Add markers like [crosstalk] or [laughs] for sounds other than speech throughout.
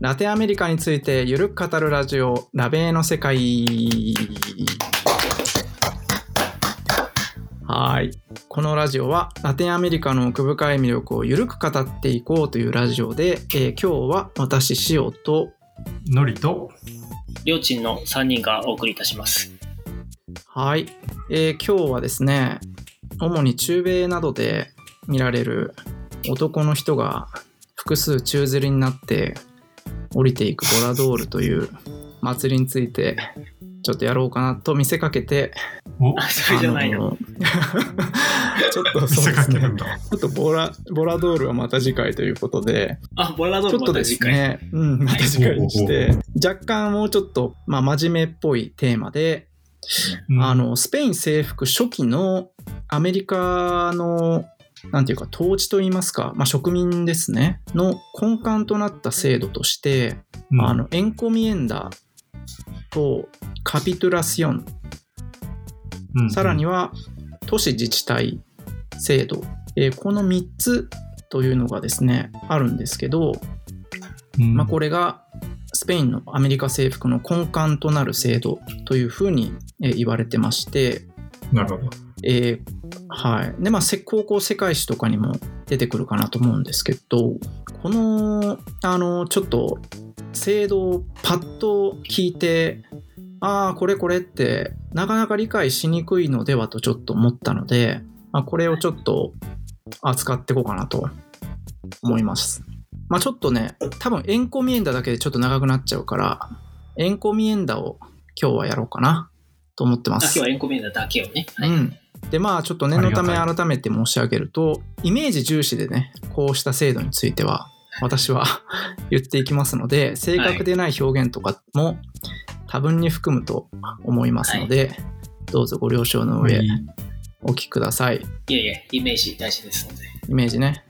ラテンアメリカについてゆるく語るラジオ、ラベーの世界。はい。このラジオはラテンアメリカの奥深い魅力をゆるく語っていこうというラジオで、えー今日は私、塩と、のりと、りょうちんの3人がお送りいたします。はい、えー今日はですね、主に中米などで見られる男の人が複数宙吊りになって降りていくボラドールという祭りについてちょっとやろうかなと見せかけて、それじゃないの。の [laughs] ちょっとそうですね。ちょっとボラボラドールはまた次回ということで、あ、ボラドールちょっとでまた次回。すね、うん、また次回にして、若干もうちょっと、まあ、真面目っぽいテーマで、うんあ、の、スペイン征服初期のアメリカの、なんていうか、統治といいますか、まあ、植民ですね、の根幹となった制度として、うん。あの、エンコミエンダとカピトゥラシオン、うんさらには都市自治体制度、えーこの3つというのがですね、あるんですけど、うん。まあ、これがスペインのアメリカ征服の根幹となる制度というふうにえー言われてまして、なるほど。えーはい。で、まあ、せ高校世界史とかにも出てくるかなと思うんですけど、この、あの、ちょっと、制度をパッと聞いて、ああ、これこれって、なかなか理解しにくいのではとちょっと思ったので、まあ、これをちょっと扱っていこうかなと思います。まあ、ちょっとね、多分エンコミエンダだけでちょっと長くなっちゃうから、エンコミエンダを今日はやろうかなと思ってまあ、今す日。はエンコミューダだけをね。はい。うん。で、まあ、ちょっと念のため改めて申し上げると、イメージ重視でね、こうした制度については、私は [laughs] 言っていきますので、正確でない表現とかも多分に含むと思いますので、どうぞご了承の上はい、お聞きください。いえいえ、イメージ大事ですので。イメージね。はい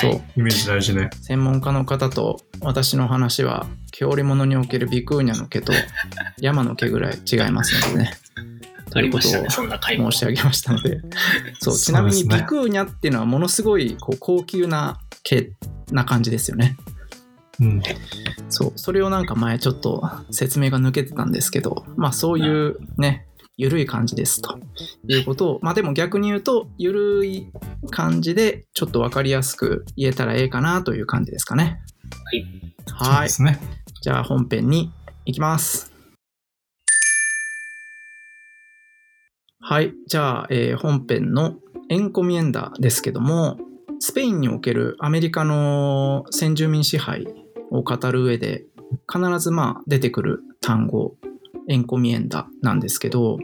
そう。イメージ大事ね。専門家の方と私の話は、毛織物におけるビクーニャの毛と山の毛ぐらい違いますのでね。とあいうことをりましたね、そんな回も。申し上げましたので、そう、ちなみにビクーニャっていうのはものすごいこう高級な毛な感じですよね。うん。そう、それをなんか前ちょっと説明が抜けてたんですけど、まあそういうね、ゆるい感じですということを、まあでも逆に言うと、ゆるい感じでちょっとわかりやすく言えたらええかなという感じですかね。はい。はいそうで。すね。じゃあ本編に行きます。はい。じゃあ、えー本編のエンコミエンダですけども、スペインにおけるアメリカの先住民支配を語る上で必ずまあ出てくる単語、エンコミエンダなんですけど、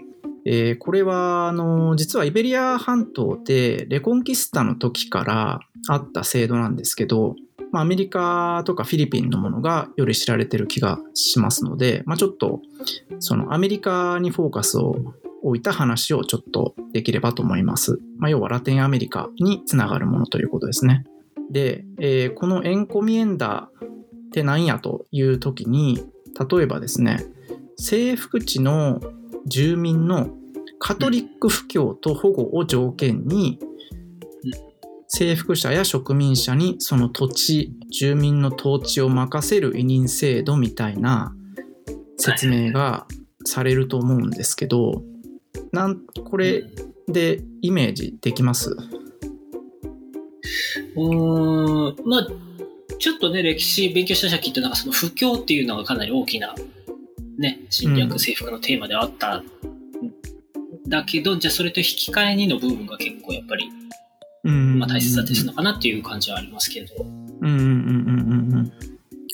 えーこれはあの実はイベリア半島でレコンキスタの時からあった制度なんですけど、まあ、アメリカとかフィリピンのものがより知られてる気がしますので、まあ、ちょっとそのアメリカにフォーカスを置いた話をちょっとできればと思います。まあ、要はラテンアメリカにつながるものということですね。で、えーこのエンコミエンダーって何やという時に例えばですね征服地の住民のカトリック布教と保護を条件に征服者や植民者にその土地住民の統治を任せる委任制度みたいな説明がされると思うんですけどなんこれでイメージできます？うーん、まあ、ちょっとね、歴史勉強した人はきっと、なんかその不況っていうのがかなり大きな、ね、侵略征服のテーマではあったんだけど、じゃあそれと引き換えにの部分が結構やっぱり、うんまあ、大切だったのかなっていう感じはありますけど。うんうんうんうんうんうん。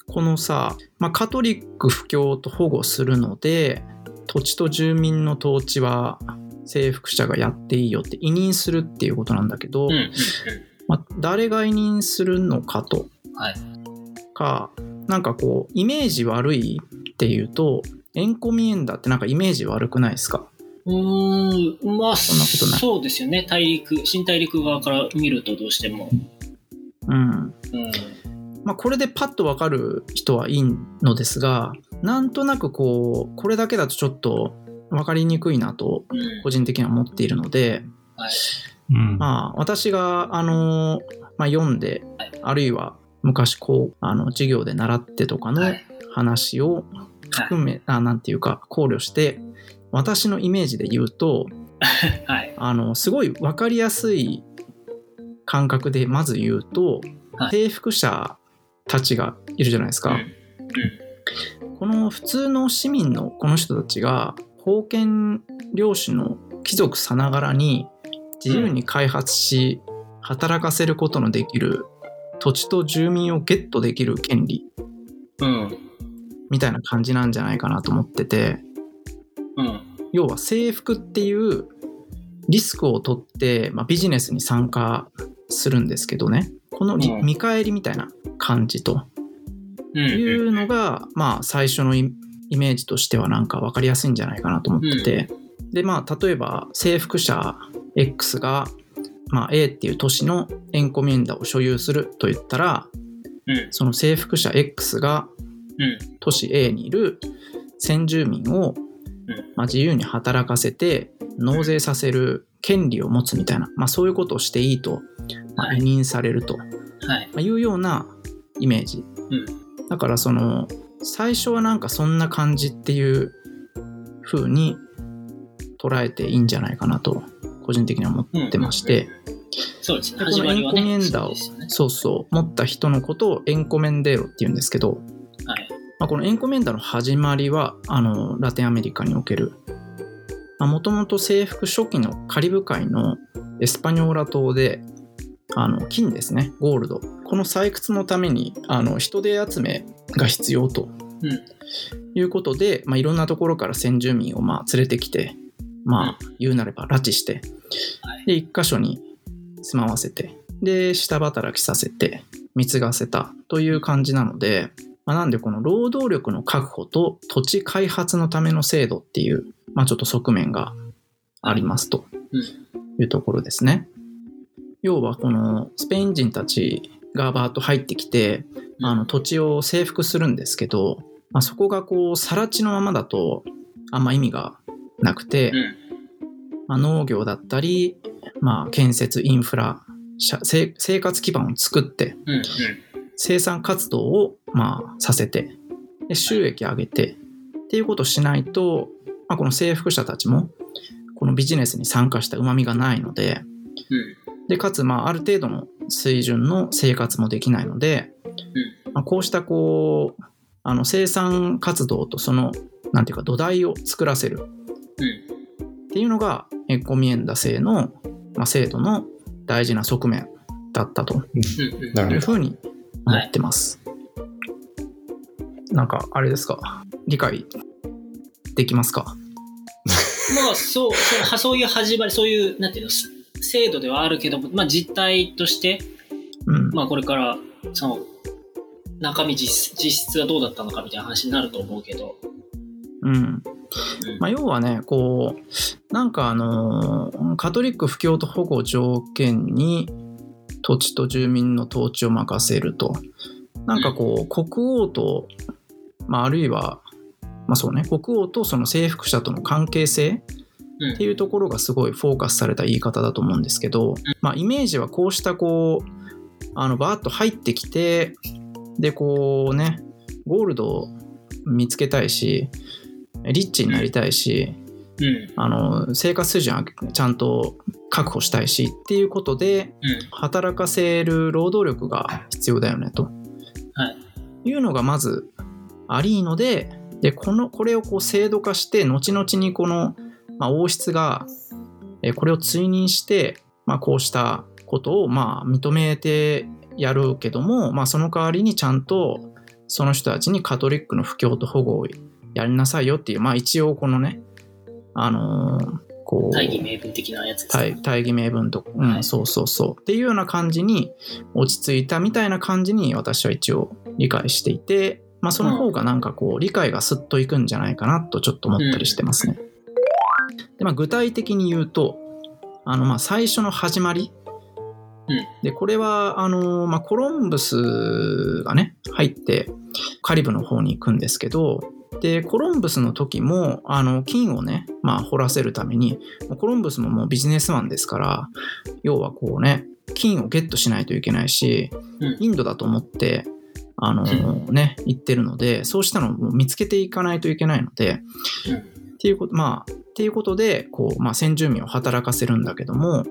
このさ、まあ、カトリック布教と保護するので土地と住民の統治は征服者がやっていいよって委任するっていうことなんだけど、うんうんうん。まあ、誰が委任するのかとはい。かなんかこうイメージ悪いっていうとエンコミエンダってなんかイメージ悪くないですか？うーん、まあ、そんなことないそうですよね。大陸、新大陸側から見るとどうしても。うんうん。まあ、これでパッとわかる人はいいのですがなんとなくこうこれだけだとちょっと分かりにくいなとうん個人的には思っているので、はい。うん。まあ、私が、あのまあ、読んではいあるいは、昔こうあの授業で習ってとかのはい。話を含め、あなんていうか考慮して私のイメージで言うと [laughs] はい。あのすごい分かりやすい感覚でまず言うと、はい征服者たちがいるじゃないですか。うんこの普通の市民のこの人たちが封建領主の貴族さながらに自由に開発し働かせることのできる土地と住民をゲットできる権利うん。みたいな感じなんじゃないかなと思っててうん。要は征服っていうリスクを取って、まあ、ビジネスに参加するんですけどねこのりうん見返りみたいな感じとうん。いうのが、まあ最初のイイメージとしてはなんか分かりやすいんじゃないかなと思ってて、でまあ例えば征服者 X が、まあ、A っていう都市のエンコミェンダを所有すると言ったらうん。その征服者 X がうん。都市 A にいる先住民を、まあ、自由に働かせて納税させる権利を持つみたいな、まあ、そういうことをしていいと、委任されるとはい。まあいうようなイメージ、うんだからその最初はなんかそんな感じっていう風に捉えていいんじゃないかなと個人的には思ってまして、そうですね。でこ始まりはね。のエンコミェンダをそうですよねそうそう持った人のことをエンコメンデーロって言うんですけど、はい。まあ、このエンコメンダの始まりはあのラテンアメリカにおけるもともと征服初期のカリブ海のエスパニョーラ島であの金ですね。ゴールド。この採掘のためにあの人手集めが必要とうん。いうことで、まあ、いろんなところから先住民をまあ連れてきてまあ言うなれば拉致してはい。で一箇所に住まわせてで下働きさせて貢がせたという感じなので、まあ、なんでこの労働力の確保と土地開発のための制度っていう、まあ、ちょっと側面がありますというところですね。要はこのスペイン人たちがバーッと入ってきてあの土地を征服するんですけど、まあ、そこがこう更地のままだとあんま意味がなくて、うん。まあ、農業だったり、まあ、建設インフラ社生生活基盤を作って。生産活動をまあさせてで収益上げてっていうことをしないと、まあ、この征服者たちもこのビジネスに参加したうまみがないのでうん。でかつまあある程度の水準の生活もできないので、まあ、こうしたこうあの生産活動とそのなんていうか土台を作らせるうん。っていうのがエコミエンダ制の、まあ、制度の大事な側面だったとうん。うん。なるほど。いうふうに思ってます。なんかあれですか？理解できますか？まあ、そう、そうはそういう始まり、そういう、なんていうの、す制度ではあるけども、まあ実態として、うん。まあこれから、その、中身実実質はどうだったのかみたいな話になると思うけど。うん。うんまあ、要はね、こう、なんかあのーカトリック布教と保護を条件に土地と住民の統治を任せると。なんかこう、国王と、まあ、あるいは、まあそうね、国王とその征服者との関係性うんっていうところがすごいフォーカスされた言い方だと思うんですけど、まあイメージはこうしたこう、あのバーッと入ってきて、でこうね、ゴールドを見つけたいし、リッチになりたいし、うん。あの生活水準上げちゃんと確保したいしっていうことでうん。働かせる労働力が必要だよねと、はいいうのがまずありのででこのこれをこう制度化して後々にこの、まあ、王室がえこれを追認して、まあ、こうしたことをまあ認めてやるけども、まあ、その代わりにちゃんとその人たちにカトリックの布教と保護をやりなさいよっていう、まあ、一応このねあのーこう大義名分的なやつですね。大大義名分とか、うんはいそうそうそうっていうような感じに落ち着いたみたいな感じに私は一応理解していて、まあ、その方がなんかこう理解がスッといくんじゃないかなとちょっと思ったりしてますね。でまあ、具体的に言うとあのまあ最初の始まり、うん。でこれはあの、まあ、コロンブスがね入ってカリブの方に行くんですけどでコロンブスの時もあの金をね、まあ、掘らせるためにコロンブスももうビジネスマンですから要はこうね金をゲットしないといけないし、うん。インドだと思って、あのね、行ってるので、そうしたのを見つけていかないといけないので、うんっていうこと、まあ、っていうことで、こう、まあ、先住民を働かせるんだけども、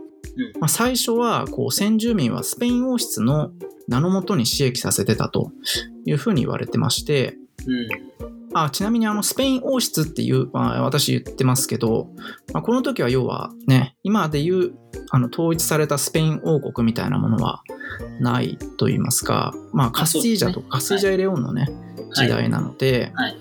まあ、最初は、こう、先住民はスペイン王室の名のもとに刺激させてたというふうに言われてまして、うん。あちなみにあのスペイン王室っていう、まあ、私言ってますけど、まあ、この時は要はね今でいうあの統一されたスペイン王国みたいなものはないと言いますか、まあ、カスティージャとか、カスティージャ・エレオンのね、時代なので、はい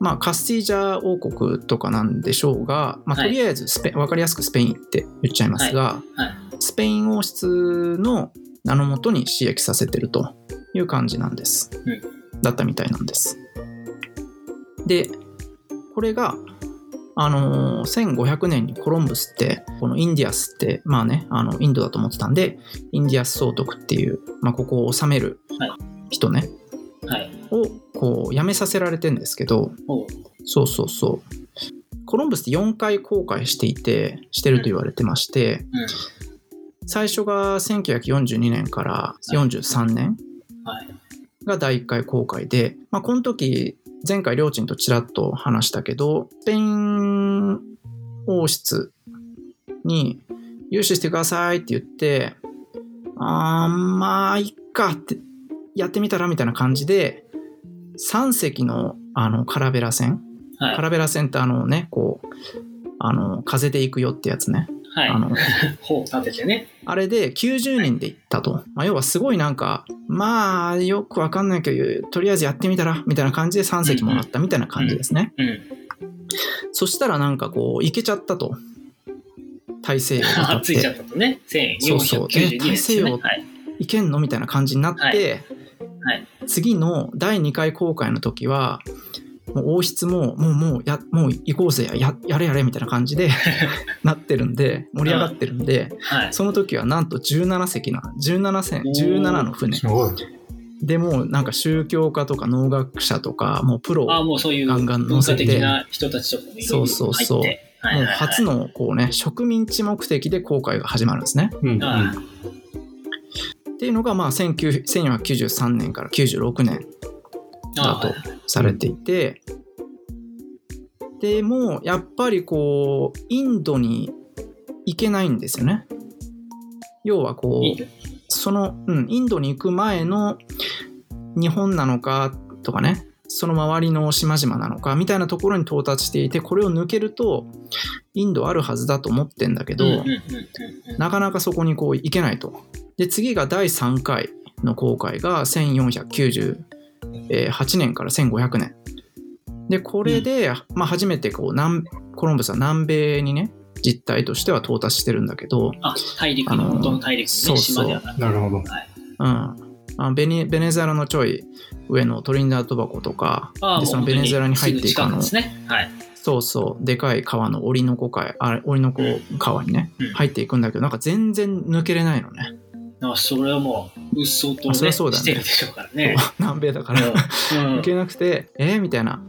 まあ、カスティージャ王国とかなんでしょうが、まあ、はいとりあえずスペ、分かりやすくスペインって言っちゃいますが、はい。スペイン王室の名のもとに刺激させてるという感じなんです。うんだったみたいなんです。で、これが、あのー1500年にコロンブスって、このインディアスって、まあね、あのインドだと思ってたんで、インディアス総督っていう、まあ、ここを治めるはい人ね、こう辞めさせられてんですけど、そうそうそう。コロンブスって4回航海していて、してると言われてまして、うん。最初が1942年から43年はい。が第1回航海で、まあ、この時前回りょーちんとちらっと話したけどスペイン王室に融資してくださいって言ってあーまあいっかってやってみたらみたいな感じで3隻のあのカラベラ船はいカ。ラベラ船ってあのねこうあの風で行くよってやつね、はい。あの [laughs] 立ててね。あれで90人で行ったと。まあ、要はすごいなんか、まあ、よくわかんないけど、とりあえずやってみたら、みたいな感じで3席もらったみたいな感じですね。うん。そしたらなんかこう、行けちゃったと。大西洋に [laughs] いちゃ立ったとね。そうそう1492年ですよね。え大西洋はい。行けんの？みたいな感じになって、はいはい次の第2回航海の時は、もう王室も、もう、もう、や、もう行こうぜ、や、やれやれ、みたいな感じで [laughs] なってるんで、盛り上がってるんで、はい。その時はなんと17隻な、17船、17の船。でもうなんか宗教家とか農学者とかもうプロあもうそういうガンガン乗文化せてそうそうそういもう初のこうね植民地目的で航海が始まるんですね。うんうんあっていうのがまあ19 1493年から96年だとされていて、でもやっぱりこうインドに行けないんですよね。要はこいいうその、うん、インドに行く前の日本なのかとかねその周りの島々なのかみたいなところに到達していてこれを抜けるとインドあるはずだと思ってんだけど、うんうんうんうんうんなかなかそこにこう行けないと。で次が第3回の航海が1498年から1500年。でこれで、まあ、初めてこう南コロンブスは南米にね実態としては到達してるんだけど、あ大陸のあの元の大陸のねそうそう。島ではなるほど。うん、あベネベネズエラのちょい上のトリニダートバコとかあでそのベネズエラに入っていくあのすぐ近くですね。はい。そうそう。でかい川のオリノコ海あオリノコ川にね、うん。入っていくんだけどなんか全然抜けれないのねあそれはもううっそうとねゃそうだね。してるでしょうからね。[laughs] 南米だから。うん。うん。抜けなくてえーみたいな。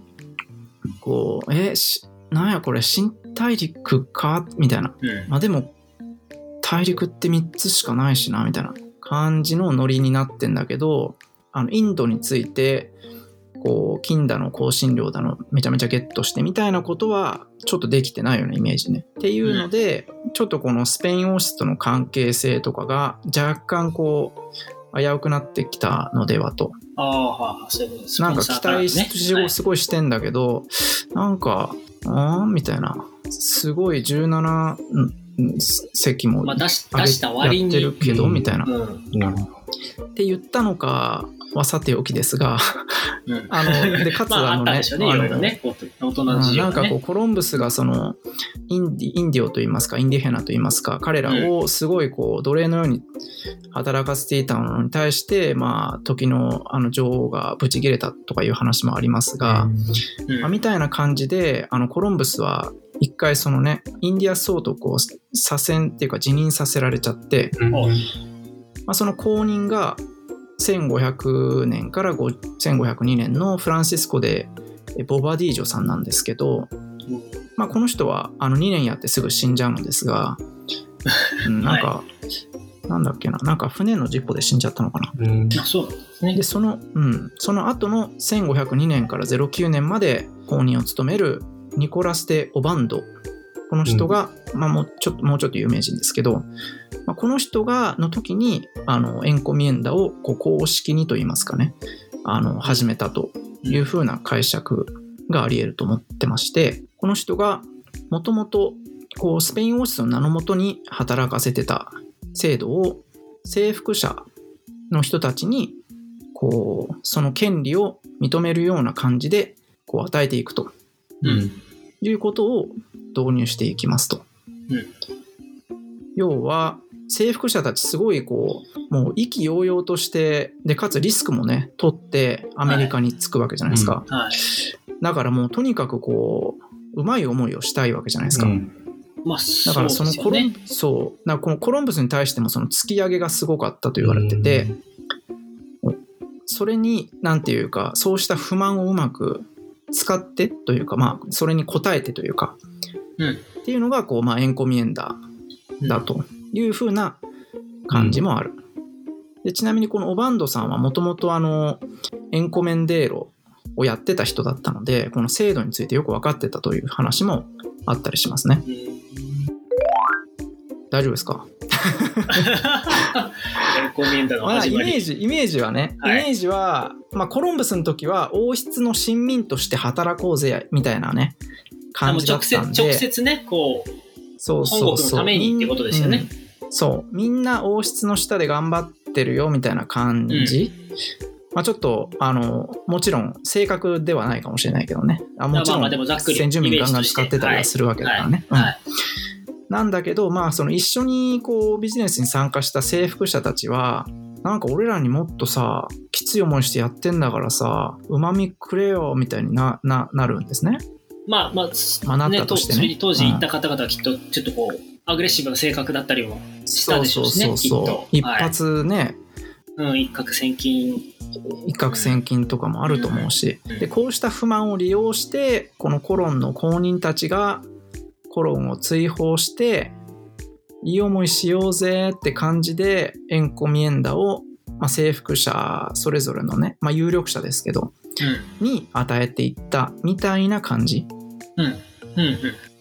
こうえーしなんやこれ新大陸か？みたいな。うん。まあでも大陸って3つしかないしなみたいな感じのノリになってんだけどあのインドについてこう金だの香辛料だのめちゃめちゃゲットしてみたいなことはちょっとできてないようなイメージね。っていうので、ちょっとこのスペイン王室との関係性とかが若干こう危うくなってきたのではと。ああはあそういうことですなんか期待しすごいしてんだけど、なんか、あーみたいな。すごい17うん席もまあ出した割にやってるけど、うんみたいな。っうんなるほど。て言ったのかはさておきですが、うん。あの、で、[laughs] かつまあああのね。ね。なんかこうコロンブスがそのインディインディオといいますかインディヘナといいますか彼らをすごいこう奴隷のように働かせていたのに対してまあ時のあの女王がブチ切れたとかいう話もありますが、うん。まあみたいな感じであのコロンブスは一回そのねインディア総督を左遷っていうか辞任させられちゃって、うん。おまあ、その後任が1500年から5 1502年のフランシスコでえボバディージョさんなんですけど、まあ、この人はあの2年やってすぐ死んじゃうのですが、うん、なんか、なんだっけな、なんか船の事故で死んじゃったのかな。うん。あ、そうなんですねで、。その、うん、その後の1502年から09年まで公認を務めるニコラス・テ・オバンド。この人が、まあもうちょっと、もうちょっと有名人ですけど、まあ、この人が、の時に、あの、エンコミエンダをこう公式にと言いますかね、あの、始めたというふうな解釈があり得ると思ってまして、この人が、もともと、こう、スペイン王室の名のもとに働かせてた制度を、征服者の人たちにこう、その権利を認めるような感じで、こう、与えていくとうん。いうことを導入していきますと。うん要は、征服者たちすごいこう、もう意気揚々として、で、かつリスクもね、取ってアメリカに着くわけじゃないですか。はい。だからもうとにかくこう、うまい思いをしたいわけじゃないですか。うん。まあ、だからそのコロン、そう、だからこのコロンブスに対してもその突き上げがすごかったと言われてて、それに、なんていうか、そうした不満をうまく使ってというか、まあ、それに応えてというか、うん。っていうのが、こう、まあ、エンコミエンダーだというふうな感じもある。でちなみに、このオバンドさんはもともと、あの、エンコメンデーロをやってた人だったので、この制度についてよく分かってたという話もあったりしますね。うん大丈夫ですか？まあ。イメージ、イメージはね、はいイメージは、まあ、コロンブスの時は王室の親民として働こうぜ、みたいなね、感じだったんで。直接ね、こう、そうそう本国そう。のためにってことですよねうんそう。みんな王室の下で頑張ってるよ、みたいな感じ。まあちょっと、あの、もちろん正確ではないかもしれないけどね。あもちろん先住民ガンガン使ってたりはするわけだからね。なんだけど、まあ、その一緒にこうビジネスに参加した征服者たちは、なんか俺らにもっとさ、きつい思いしてやってんだからさ、うまみくれよ、みたいにな、な、なるんですね。まあまあ、まあなったとしてね。当時行った方々はきっとちょっとこう、アグレッシブな性格だったりもしたでしょうしね、きっと。一はい。発ね、うん、一攫千金。一攫千金とかもあると思うし、うん。で、こうした不満を利用して、このコロンの公認たちがコロンを追放して、いい思いしようぜって感じで、エンコミエンダを、まあ、征服者それぞれのね、まあ、有力者ですけど、に与えていったみたいな感じ。うん。うん。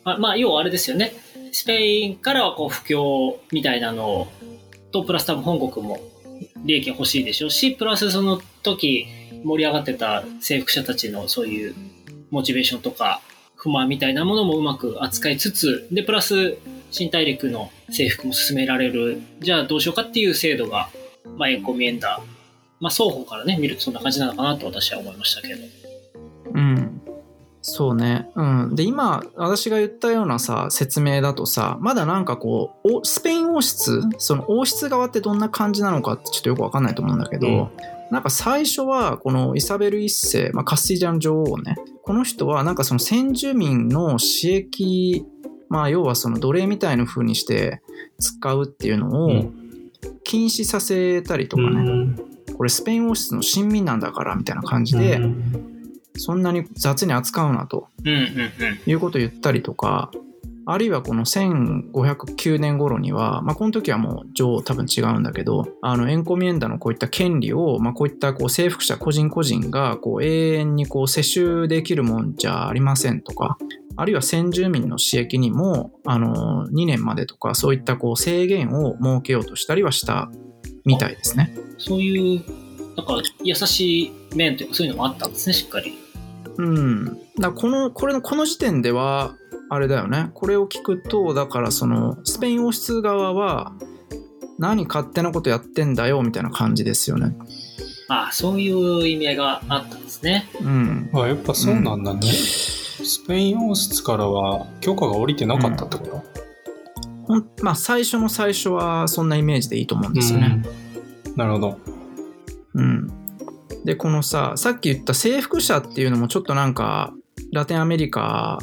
うん。まあ、要はあれですよね。スペインからはこう、不況みたいなのと、プラス多分本国も利益が欲しいでしょうし、プラスその時盛り上がってた征服者たちのそういうモチベーションとか不満みたいなものもうまく扱いつつ、で、プラス新大陸の征服も進められる。じゃあどうしようかっていう制度が、まあ、エコミエンダー。まあ、双方からね、見るとそんな感じなのかなと私は思いましたけど。うん。そうね。うん。で、今、私が言ったようなさ、説明だとさ、まだなんかこう、おスペイン王室、その王室側ってどんな感じなのかってちょっとよくわかんないと思うんだけど、うんなんか最初は、このイサベル一世、まあ、カスティジャン女王ね、この人はなんかその先住民の私益、まあ、要はその奴隷みたいな風にして使うっていうのをうん禁止させたりとかね、うんこれスペイン王室の親民なんだからみたいな感じで、そんなに雑に扱うなと。いうことを言ったりとか、あるいはこの1509年頃には、まあ、この時はもう女王多分違うんだけど、あのエンコミエンダのこういった権利を、まあ、こういったこう征服者個人個人がこう永遠にこう世襲できるもんじゃありませんとか、あるいは先住民の私益にも、あの、2年までとか、そういったこう制限を設けようとしたりはしたみたいですね。そういう、なんか優しい面というかそういうのもあったんですね、しっかり。うん。だこの、これの、この時点では、あれだよね。これを聞くと、だからその、スペイン王室側は、何勝手なことやってんだよ、みたいな感じですよね。ああ、そういう意味合いがあったんですね。うん。あやっぱそうなんだね、スペイン王室からは許可が下りてなかったってこと、ほんまあ、最初の最初は、そんなイメージでいいと思うんですよね。うんなるほどうん。で、このさ、さっき言った征服者っていうのもちょっとなんか、ラテンアメリカ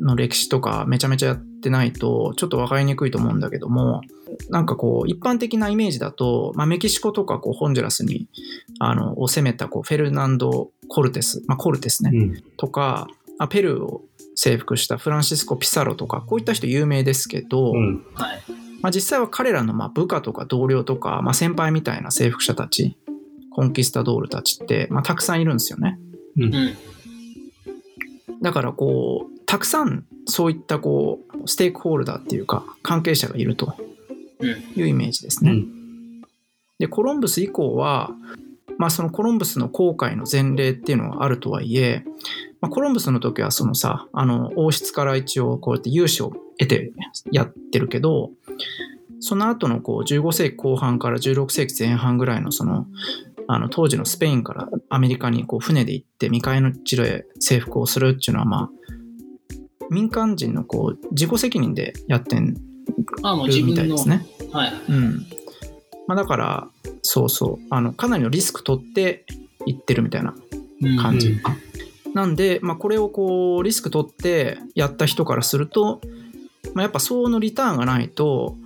の歴史とかめちゃめちゃやってないと、ちょっと分かりにくいと思うんだけども、なんかこう、一般的なイメージだと、まあ、メキシコとかこうホンジュラスに、あの、を攻めたこうフェルナンド・コルテス、まあ、コルテスね、うんとか、あペルーを征服したフランシスコ・ピサロとか、こういった人有名ですけど、うんはい。まあ、実際は彼らのまあ部下とか同僚とか、まあ、先輩みたいな征服者たち、コンキスタドールたちって、まあ、たくさんいるんですよね。うんうん。だからこう、たくさんそういったこう、ステークホルダーっていうか、関係者がいるとうん。いうイメージですね。うん。で、コロンブス以降は、まあそのコロンブスの航海の前例っていうのがあるとはいえ、まあ、コロンブスの時はそのさ、あの、王室から一応こうやって融資を得てやってるけど、その後のこう15世紀後半から16世紀前半ぐらいのその、あの当時のスペインからアメリカにこう船で行って未開の地で征服をするっていうのはまあ民間人のこう自己責任でやってるみた。いですね。はい。うん。まあだから、そうそう、あの、かなりのリスク取って行ってるみたいなうん感じうんなんで、まあこれをこう、リスク取ってやった人からすると、まあやっぱ相応のリターンがないと、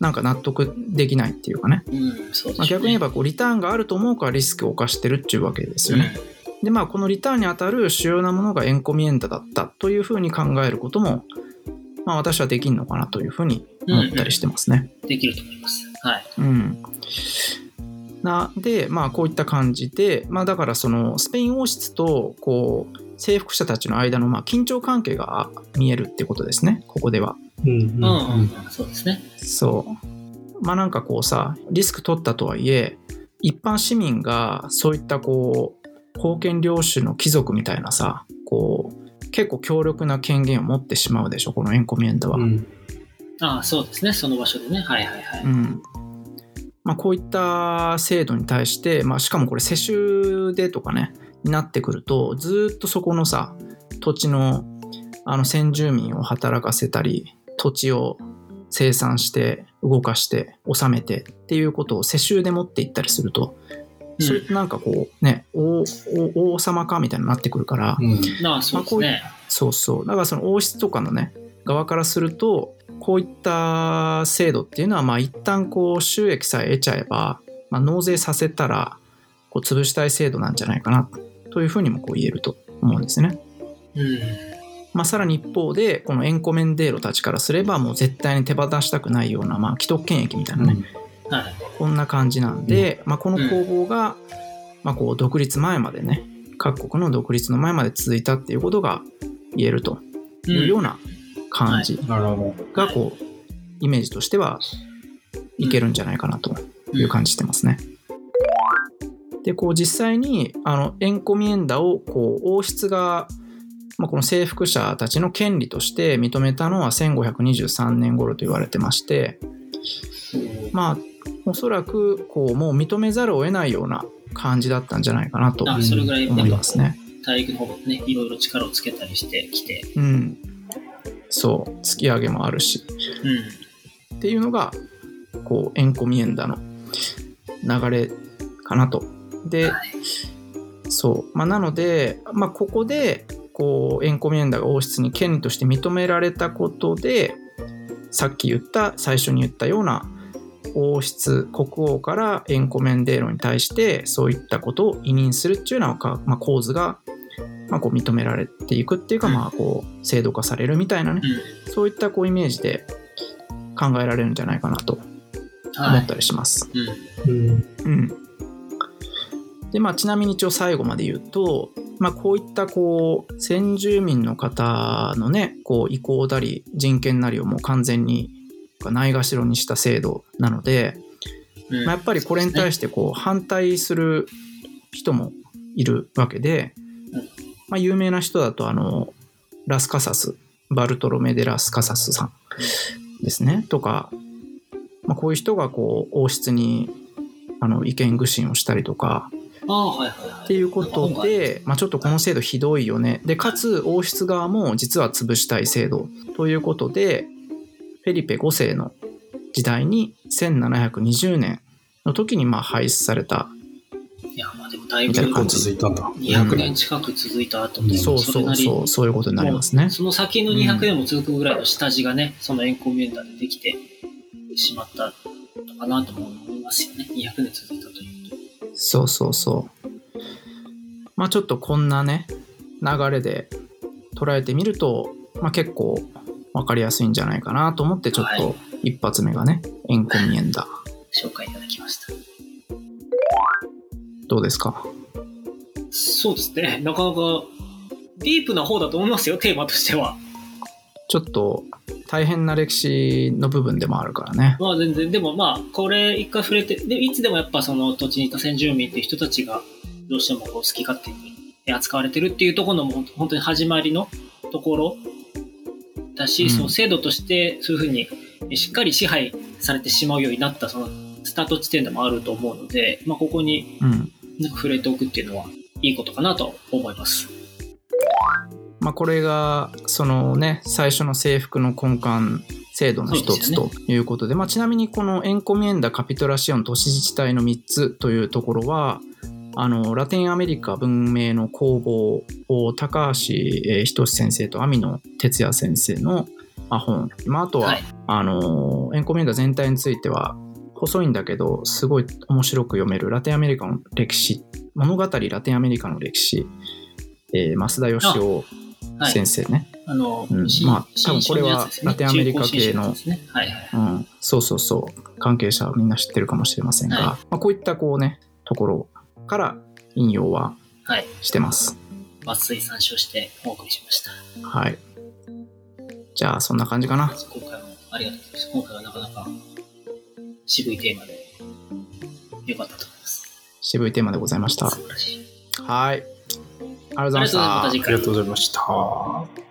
なんか納得できないっていうかね。うん、そうね。まあ、逆に言えばこうリターンがあると思うからリスクを冒してるっていうわけですよね。でまあこのリターンに当たる主要なものがエンコミエンタだったというふうに考えることも、まあ私はできるのかなというふうに思ったりしてますね。うんできると思います。はい。うん。なでまあこういった感じでまあだからそのスペイン王室とこう征服者たちの間のまあ緊張関係が見えるってことですねここでは。うん。うん。そうですね。そう。まあなんかこうさリスク取ったとはいえ一般市民がそういったこう封建領主の貴族みたいなさこう結構強力な権限を持ってしまうでしょこのエンコミエンダは。うん。ああ、そうですね。その場所でね。はいはいはい。うんまあ、こういった制度に対して、まあ、しかもこれ世襲でとかねになってくるとずっとそこのさ土地のあの先住民を働かせたり土地を生産して動かして治めてっていうことを世襲で持っていったりすると、それってなんかこうね王王王様かみたいになってくるから、うん。ああ、そうですね。そうそう。だからその王室とかのね、側からすると、こういった制度っていうのは、まあ一旦こう収益さえ得ちゃえば、まあ、納税させたら、こう潰したい制度なんじゃないかな、というふうにもこう言えると思うんですね。うん。まあさらに一方で、このエンコメンデーロたちからすれば、もう絶対に手放したくないような、まあ既得権益みたいなね、はい。こんな感じなんで、まあこの攻防が、まあこう独立前までね、各国の独立の前まで続いたっていうことが言えるというような感じなるほがこうイメージとしてはいけるんじゃないかなという感じしてますね。でこう実際にあのエンコミエンダをこう王室が、まあ、この征服者たちの権利として認めたのは1523年頃と言われてましてまあおそらくこうもう認めざるを得ないような感じだったんじゃないかなとあそれぐらい思いますね。大陸の方もね、いろいろ力をつけたりしてきて。うん、そう突き上げもあるしうん。っていうのがこうエンコミエンダの流れかなと。ではい。そう、まあ、なので、まあ、ここでこうエンコミエンダが王室に権利として認められたことでさっき言った最初に言ったような王室国王からエンコメンデーロに対してそういったことを委任するっていうようなか、まあ、構図が、まあ、こう認められていくっていうか、まあ、こう制度化されるみたいなねうそういったこうイメージで考えられるんじゃないかなとん。はい。思ったりします。うん。ど。うん。うん。で、まあ、ちなみに一応最後まで言うと、まあ、こういったこう先住民の方のねこう意向なり人権なりをもう完全にないがしろにした制度なので、うんまあ、やっぱりこれに対してこう反対する人もいるわけでうん、まあ、有名な人だとあのラスカサスバルトロメ・デ・ラスカサスさんですねとか、まあ、こういう人がこう王室にあの意見具申をしたりとか。っていうことで、まあ、ちょっとこの制度ひどいよねでかつ王室側も実は潰したい制度ということでフェリペ5世の時代に1720年の時にまあ廃止されたいや、まあでもだいぶ続いたんだ。200年近く続いた後うんで、そうそうそうそういうことになりますねその先の200年も続くぐらいの下地がね、そのエンコミエンダでできてしまったのかなとも思いますよね。200年続いた。そうそうそうまあちょっとこんなね流れで捉えてみると、まあ、結構分かりやすいんじゃないかなと思ってちょっはと一発目がね、エンコミエンダ。紹介いただきました。どうですか？そうですね。なかなかディープな方だと思いますよ、テーマとしては。ちょっと大変な歴史の部分でもあるからね。まあ全然、でもまあ、これ一回触れて、で、いつでもやっぱその土地にいた先住民っていう人たちが、どうしてもこう好き勝手に扱われてるっていうところのも本当に始まりのところだし、うんその制度としてそういうふうにえしっかり支配されてしまうようになったそのスタート地点でもあると思うので、まあここにうん。なんか触れておくっていうのはいいことかなと思います。まあこれが、そのね、最初の征服の根幹制度の一つということで、まあちなみにこのエンコミエンダ・カピトラシオン都市自治体の3つというところは、あの、ラテンアメリカ文明の工房を高橋えー仁先生と網野哲也先生のまあ本、まあ、あとは、はいあの、エンコミエンダ全体については、細いんだけど、すごい面白く読めるラテンアメリカの歴史、物語ラテンアメリカの歴史、えー増田義雄はい。先生ね。あの、うん新まあ多分これはラテンアメリカ系の。はいはい。うん、そうそうそう。関係者はみんな知ってるかもしれませんが、はいまあ、こういったこうね、ところから引用ははい。してます。抜粋参照してお送りしました。はい。じゃあ、そんな感じかな。今回もありがとうございます。今回はなかなか渋いテーマで良かったと思います。渋いテーマでございました。素晴らしい。はい。ありがとうございました。ありがとうございま。した。